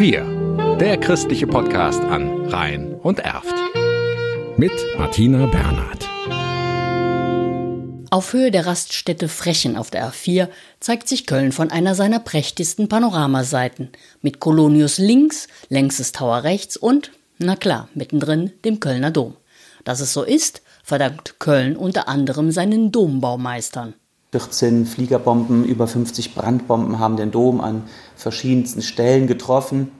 Wir, der christliche Podcast an Rhein und Erft. Mit Martina Bernhard. Auf Höhe der Raststätte Frechen auf der A4 zeigt sich Köln von einer seiner prächtigsten Panoramaseiten. Mit Kolonius links, längstes Tower rechts und, na klar, mittendrin dem Kölner Dom. Dass es so ist, verdankt Köln unter anderem seinen Dombaumeistern. 14 Fliegerbomben, über 50 Brandbomben haben den Dom an verschiedensten Stellen getroffen.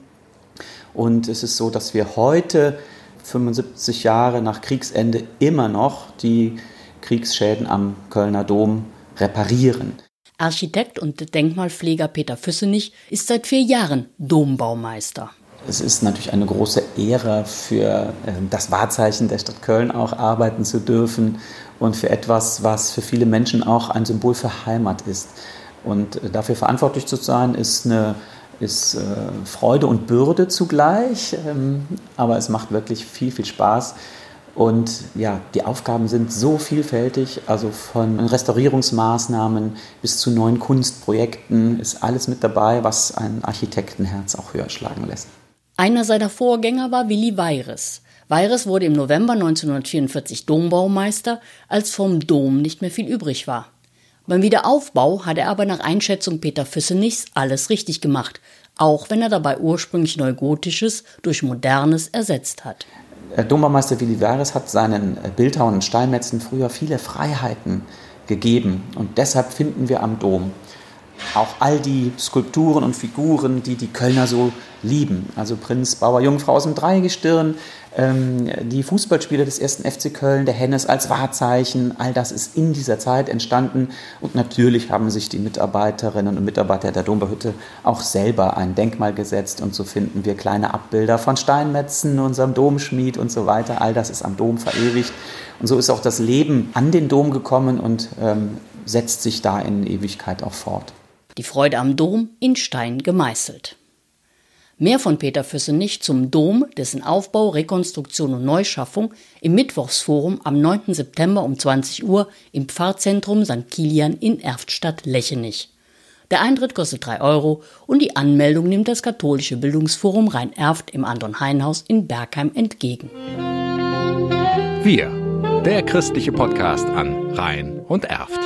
Und es ist so, dass wir heute, 75 Jahre nach Kriegsende, immer noch die Kriegsschäden am Kölner Dom reparieren. Architekt und Denkmalpfleger Peter Füssenich ist seit vier Jahren Dombaumeister. Es ist natürlich eine große Ehre für ähm, das Wahrzeichen der Stadt Köln auch arbeiten zu dürfen und für etwas, was für viele Menschen auch ein Symbol für Heimat ist. Und äh, dafür verantwortlich zu sein, ist eine ist äh, Freude und Bürde zugleich, ähm, aber es macht wirklich viel, viel Spaß. Und ja, die Aufgaben sind so vielfältig, also von Restaurierungsmaßnahmen bis zu neuen Kunstprojekten ist alles mit dabei, was ein Architektenherz auch höher schlagen lässt. Einer seiner Vorgänger war Willi Weires. Weires wurde im November 1944 Dombaumeister, als vom Dom nicht mehr viel übrig war. Beim Wiederaufbau hat er aber nach Einschätzung Peter Füssenichs alles richtig gemacht, auch wenn er dabei ursprünglich Neugotisches durch Modernes ersetzt hat. Dombaumeister Willi Weires hat seinen Bildhauern und Steinmetzen früher viele Freiheiten gegeben und deshalb finden wir am Dom auch all die Skulpturen und Figuren, die die Kölner so lieben. Also Prinz Bauer Jungfrau aus dem Dreigestirn, ähm, die Fußballspieler des ersten FC Köln, der Hennes als Wahrzeichen, all das ist in dieser Zeit entstanden. Und natürlich haben sich die Mitarbeiterinnen und Mitarbeiter der Dombauhütte auch selber ein Denkmal gesetzt. Und so finden wir kleine Abbilder von Steinmetzen, unserem Domschmied und so weiter. All das ist am Dom verewigt. Und so ist auch das Leben an den Dom gekommen und ähm, setzt sich da in Ewigkeit auch fort. Die Freude am Dom in Stein gemeißelt. Mehr von Peter Füssenich zum Dom, dessen Aufbau, Rekonstruktion und Neuschaffung im Mittwochsforum am 9. September um 20 Uhr im Pfarrzentrum St. Kilian in Erftstadt-Lechenich. Der Eintritt kostet 3 Euro und die Anmeldung nimmt das katholische Bildungsforum Rhein-Erft im Anton Heinhaus in Bergheim entgegen. Wir, der christliche Podcast an Rhein und Erft.